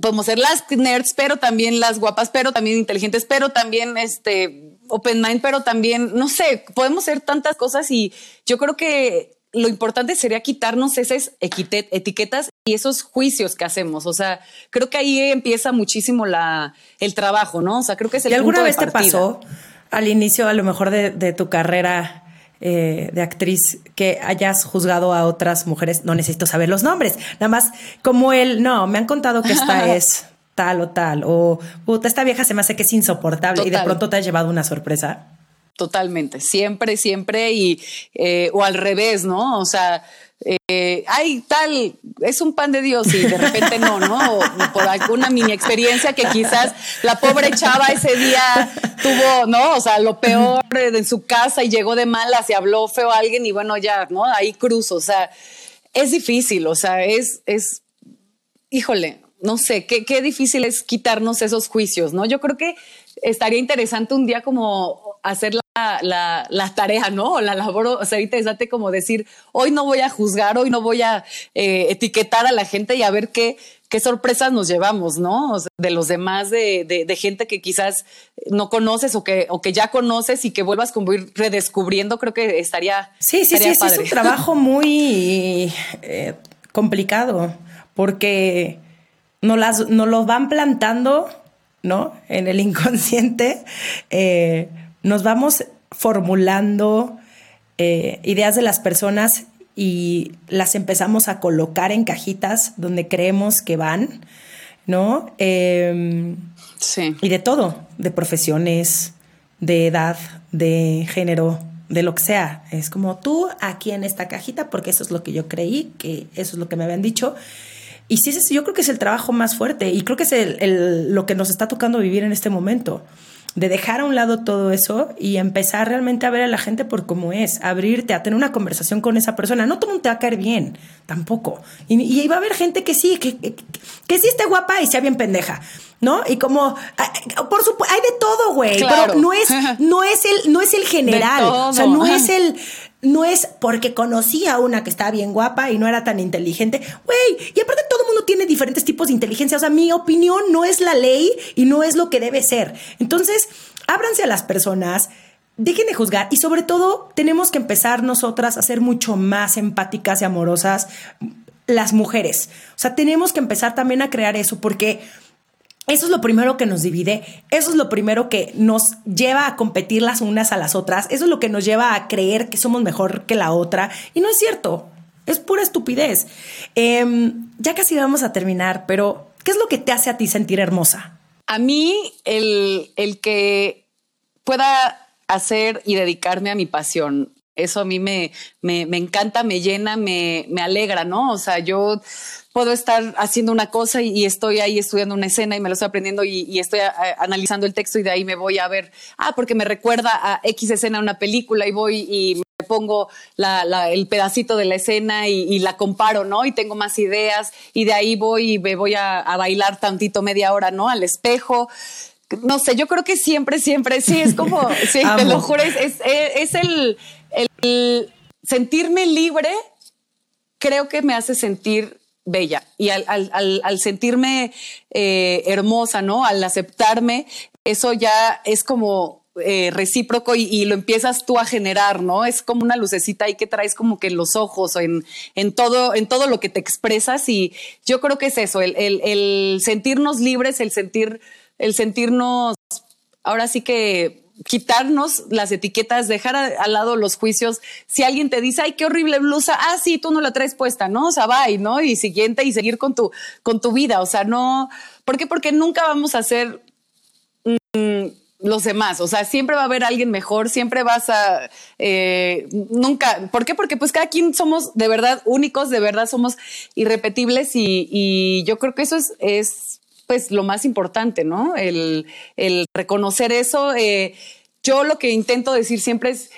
podemos ser las nerds, pero también las guapas, pero también inteligentes, pero también este open mind, pero también, no sé, podemos ser tantas cosas y yo creo que lo importante sería quitarnos esas etiquetas y esos juicios que hacemos. O sea, creo que ahí empieza muchísimo la, el trabajo, ¿no? O sea, creo que es el ¿Y alguna vez te pasó al inicio, a lo mejor de, tu carrera eh, de actriz, que hayas juzgado a otras mujeres? No necesito saber los nombres, nada más como él, no, me han contado que esta es tal o tal, o puta, esta vieja se me hace que es insoportable y de pronto te has llevado una sorpresa. Totalmente, siempre, siempre y eh, o al revés, ¿no? O sea, eh, ay, tal, es un pan de Dios y de repente no, ¿no? O, por alguna mini experiencia que quizás la pobre chava ese día tuvo, ¿no? O sea, lo peor en su casa y llegó de malas y habló feo a alguien y bueno, ya, ¿no? Ahí cruzo, o sea, es difícil, o sea, es, es, híjole, no sé, qué, qué difícil es quitarnos esos juicios, ¿no? Yo creo que estaría interesante un día como hacer la, la, tarea, ¿no? O la labor, o sea, interesante como decir, hoy no voy a juzgar, hoy no voy a eh, etiquetar a la gente y a ver qué, qué sorpresas nos llevamos, ¿no? de los demás, de, de, gente que quizás no conoces o que, o que ya conoces y que vuelvas como ir redescubriendo, creo que estaría. Sí, sí, sí, es un trabajo muy eh, complicado porque no, las, no lo van plantando ¿no? En el inconsciente eh, nos vamos formulando eh, ideas de las personas y las empezamos a colocar en cajitas donde creemos que van, ¿no? Em, sí. Y de todo, de profesiones, de edad, de género, de lo que sea. Es como tú aquí en esta cajita, porque eso es lo que yo creí, que eso es lo que me habían dicho. Y sí, yo creo que es el trabajo más fuerte y creo que es el, lo que nos está tocando vivir en este momento de dejar a un lado todo eso y empezar realmente a ver a la gente por cómo es, abrirte, a tener una conversación con esa persona. No todo mundo te va a caer bien, tampoco. Y, y va a haber gente que sí, que, que, sí esté guapa y sea bien pendeja. ¿No? Y como, por supuesto, hay de todo, güey, pero no es, no es el, no es el general. O sea, no es el, no es porque conocí a una que estaba bien guapa y no era tan inteligente. Güey, y aparte todo el mundo tiene diferentes tipos de inteligencia. O sea, mi opinión no es la ley y no es lo que debe ser. Entonces, ábranse a las personas. Dejen de juzgar y sobre todo tenemos que empezar nosotras a ser mucho más empáticas y amorosas las mujeres. O sea, tenemos que empezar también a crear eso porque eso es lo primero que nos divide, eso es lo primero que nos lleva a competir las unas a las otras, eso es lo que nos lleva a creer que somos mejor que la otra. Y no es cierto, es pura estupidez. Em, ya casi vamos a terminar, pero ¿qué es lo que te hace a ti sentir hermosa? A mí el, el que pueda hacer y dedicarme a mi pasión, eso a mí me, me, me encanta, me llena, me, me alegra, ¿no? O sea, yo puedo estar haciendo una cosa y, estoy ahí estudiando una escena y me lo estoy aprendiendo y, estoy analizando el texto y de ahí me voy a ver, ah, porque me recuerda a X escena una película y voy y me pongo el pedacito de la escena y, la comparo, ¿no? Y tengo más ideas y de ahí voy y me voy a, bailar tantito media hora, ¿no? Al espejo no sé, yo creo que siempre, siempre, sí, es como, sí, te lo juro, es, es, el, el, sentirme libre, creo que me hace sentir bella. Y al, al, al, sentirme eh, hermosa, ¿no? Al aceptarme, eso ya es como eh, recíproco y, lo empiezas tú a generar, ¿no? Es como una lucecita ahí que traes como que en los ojos, en, en, todo, en todo lo que te expresas. Y yo creo que es eso, el, el, el sentirnos libres, el sentir, el sentirnos ahora sí que quitarnos las etiquetas, dejar al lado los juicios. Si alguien te dice, ay, qué horrible blusa, ah, sí, tú no la traes puesta, ¿no? O sea, bye, ¿no? Y siguiente y seguir con tu, con tu vida. O sea, no, ¿por qué? Porque nunca vamos a ser mm, los demás. O sea, siempre va a haber alguien mejor, siempre vas a, eh, nunca, ¿por qué? Porque pues cada quien somos de verdad únicos, de verdad somos irrepetibles y, yo creo que eso es, es pues lo más importante, ¿no? El, reconocer eso. Eh, yo lo que intento decir siempre es,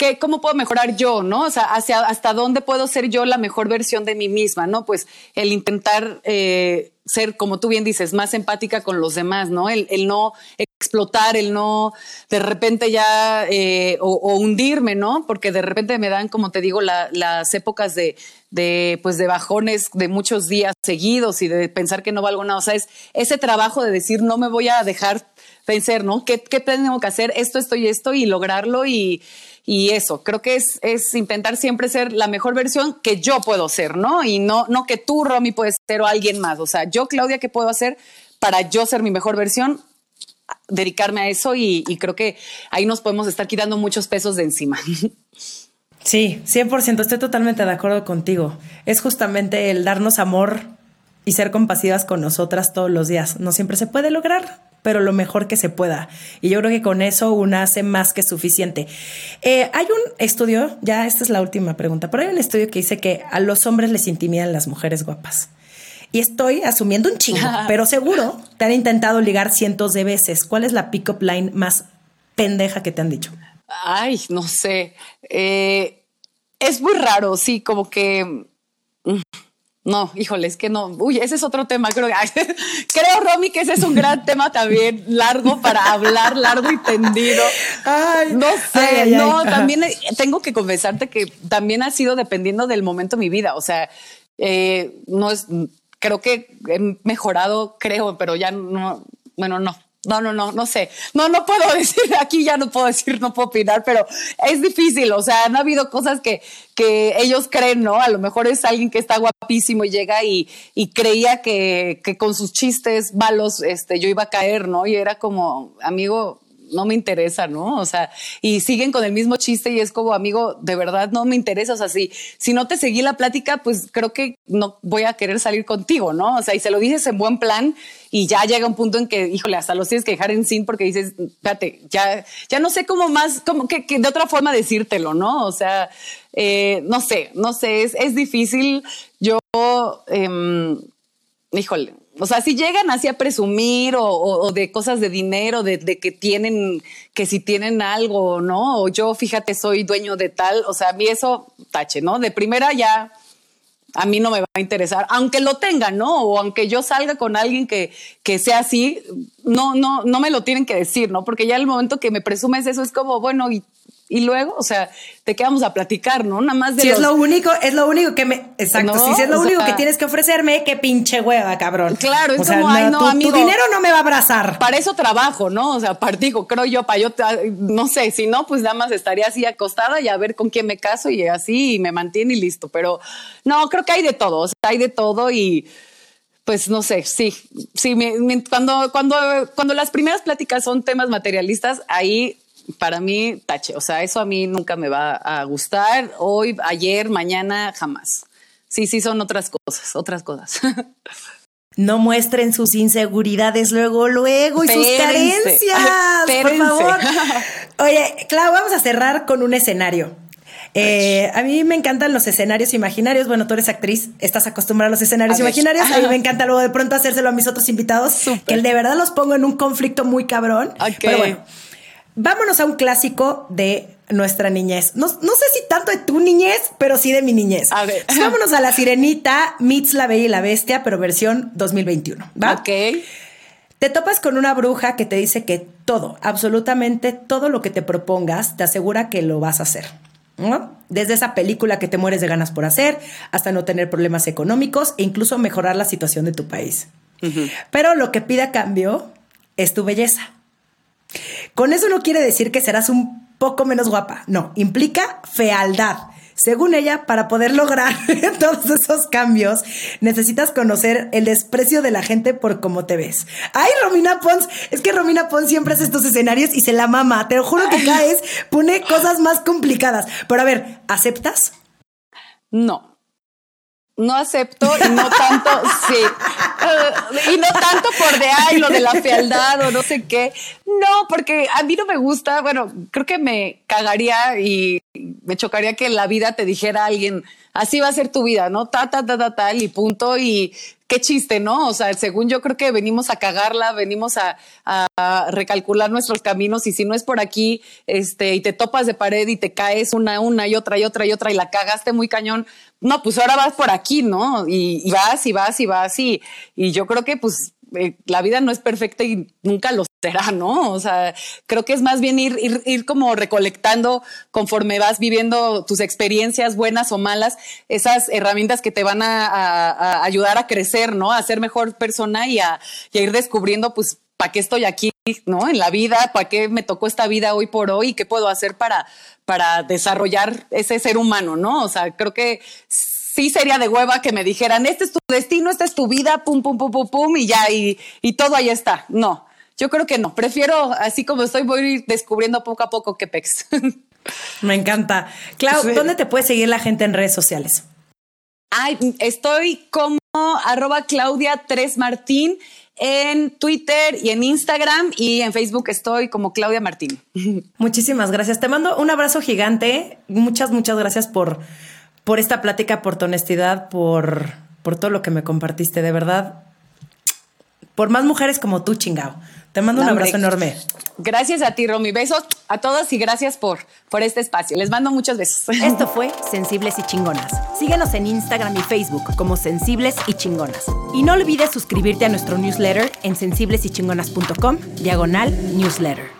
que, ¿cómo puedo mejorar yo, no? O sea, hacia, hasta dónde puedo ser yo la mejor versión de mí misma, ¿no? Pues el intentar eh, ser, como tú bien dices, más empática con los demás, ¿no? El, no explotar, el no de repente ya eh, o, hundirme, ¿no? Porque de repente me dan, como te digo, las épocas de, de, pues de bajones de muchos días seguidos y de pensar que no valgo nada. O sea, es ese trabajo de decir, no me voy a dejar vencer, ¿no? ¿Qué, qué tengo que hacer? Esto, esto y esto y lograrlo y, y eso, creo que es, es intentar siempre ser la mejor versión que yo puedo ser, ¿no? Y no, no que tú, Romy, puedes ser o alguien más. O sea, yo, Claudia, ¿qué puedo hacer para yo ser mi mejor versión? dedicarme a eso y, y creo que ahí nos podemos estar quitando muchos pesos de encima. Sí, 100%, estoy totalmente de acuerdo contigo. Es justamente el darnos amor y ser compasivas con nosotras todos los días. No siempre se puede lograr, pero lo mejor que se pueda. Y yo creo que con eso una hace más que suficiente. Eh, hay un estudio, ya esta es la última pregunta, pero hay un estudio que dice que a los hombres les intimidan las mujeres guapas. Y estoy asumiendo un chingo, pero seguro te han intentado ligar cientos de veces. ¿Cuál es la pick-up line más pendeja que te han dicho? Ay, no sé. Eh, es muy raro, sí, como que... No, híjole, es que no. Uy, ese es otro tema. Creo, creo Romy, que ese es un gran tema también, largo para hablar, largo y tendido. Ay, no sé, no, también tengo que confesarte que también ha sido dependiendo del momento de mi vida. O sea, eh, no es, creo que he mejorado, creo, pero ya no, bueno, no, no, no, no, no sé. No, no puedo decir, aquí ya no puedo decir, no puedo opinar, pero es difícil. O sea, han habido cosas que, que ellos creen, ¿no? A lo mejor es alguien que está guapísimo y llega y, y creía que, que, con sus chistes malos este, yo iba a caer, ¿no? Y era como, amigo, no me interesa, ¿no? O sea, y siguen con el mismo chiste y es como, amigo, de verdad no me interesa. O sea, si, si no te seguí la plática, pues creo que no voy a querer salir contigo, ¿no? O sea, y se lo dices en buen plan y ya llega un punto en que, híjole, hasta los tienes que dejar en sin porque dices, espérate, ya, ya no sé cómo más, como que, de otra forma decírtelo, ¿no? O sea, eh, no sé, no sé, es, es difícil. Yo, eh, híjole, o sea, si llegan así a presumir o, de cosas de dinero, de, que tienen, que si tienen algo, ¿no? O yo, fíjate, soy dueño de tal, o sea, a mí eso tache, ¿no? De primera ya a mí no me va a interesar, aunque lo tengan, ¿no? O aunque yo salga con alguien que, que sea así, no, no, no me lo tienen que decir, ¿no? Porque ya el momento que me presumes eso es como, bueno, ¿y y luego, o sea, te quedamos a platicar, ¿no? Nada más de. Si es lo único, es lo único que me. Exacto. si es lo único que tienes que ofrecerme, qué pinche hueva, cabrón. Claro, es como, ay, no, tu, amigo. Tu dinero no me va a abrazar. Para eso trabajo, ¿no? O sea, partigo, creo yo, para yo, no sé, si no, pues nada más estaría así acostada y a ver con quién me caso y así y me mantiene y listo. Pero no, creo que hay de todo, o sea, hay de todo y pues no sé, sí, sí, cuando, cuando, cuando las primeras pláticas son temas materialistas, ahí para mí, tache. O sea, eso a mí nunca me va a gustar. Hoy, ayer, mañana, jamás. Sí, sí, son otras cosas, otras cosas. No muestren sus inseguridades luego, luego y sus carencias. Por favor. Oye, claro, vamos a cerrar con un escenario. Eh, a mí me encantan los escenarios imaginarios. Bueno, tú eres actriz, estás acostumbrada a los escenarios imaginarios. A mí me encanta luego de pronto hacérselo a mis otros invitados, que de verdad los pongo en un conflicto muy cabrón. Pero bueno, vámonos a un clásico de nuestra niñez. No, sé si tanto de tu niñez, pero sí de mi niñez. A ver. vámonos a la sirenita, Meets la Bella y la Bestia, pero versión 2021. ¿va? Ok. Te topas con una bruja que te dice que todo, absolutamente todo lo que te propongas, te asegura que lo vas a hacer. Desde esa película que te mueres de ganas por hacer, hasta no tener problemas económicos e incluso mejorar la situación de tu país. Pero lo que pide a cambio es tu belleza. Con eso no quiere decir que serás un poco menos guapa, no, implica fealdad. Según ella, para poder lograr todos esos cambios, necesitas conocer el desprecio de la gente por cómo te ves. Ay, Romina Pons, es que Romina Pons siempre hace estos escenarios y se la mama. Te lo juro que caes, pone cosas más complicadas. Pero a ver, ¿aceptas? No no acepto y no tanto, sí, eh, y no tanto por de, ay, lo de la fealdad o no sé qué. No, porque a mí no me gusta, bueno, creo que me cagaría y me chocaría que la vida te dijera alguien, así va a ser tu vida, ¿no? Ta, ta, ta, ta, tal y punto. Y qué chiste, ¿no? O sea, según yo creo que venimos a cagarla, venimos a, recalcular nuestros caminos y si no es por aquí, este, y te topas de pared y te caes una, una y otra y otra y otra y la cagaste muy cañón, no, pues ahora vas por aquí, ¿no? Y, y vas y vas y vas y, y yo creo que pues eh, la vida no es perfecta y nunca lo será, ¿no? O sea, creo que es más bien ir, ir, ir, como recolectando conforme vas viviendo tus experiencias buenas o malas, esas herramientas que te van a, ayudar a crecer, ¿no? A ser mejor persona y a, y a ir descubriendo, pues, ¿para qué estoy aquí, no? En la vida, ¿para qué me tocó esta vida hoy por hoy? ¿Qué puedo hacer para, para desarrollar ese ser humano, no? O sea, creo que sí sería de hueva que me dijeran, este es tu destino, esta es tu vida, pum, pum, pum, pum, pum, y ya, y, y todo ahí está. No, yo creo que no. Prefiero, así como estoy, voy a ir descubriendo poco a poco qué pex. Me encanta. Clau, ¿dónde te puede seguir la gente en redes sociales? Ay, estoy como arroba Claudia 3 Martín en Twitter y en Instagram y en Facebook estoy como Claudia Martín. Muchísimas gracias. Te mando un abrazo gigante. Muchas, muchas gracias por por esta plática, por tu honestidad, por, por todo lo que me compartiste. De verdad, por más mujeres como tú, chingao. Te mando un abrazo enorme. Gracias a ti, Romy. Besos a todos y gracias por, por este espacio. Les mando muchos besos. Esto fue Sensibles y Chingonas. Síguenos en Instagram y Facebook como Sensibles y Chingonas. Y no olvides suscribirte a nuestro newsletter en sensiblesychingonas.com, diagonal newsletter.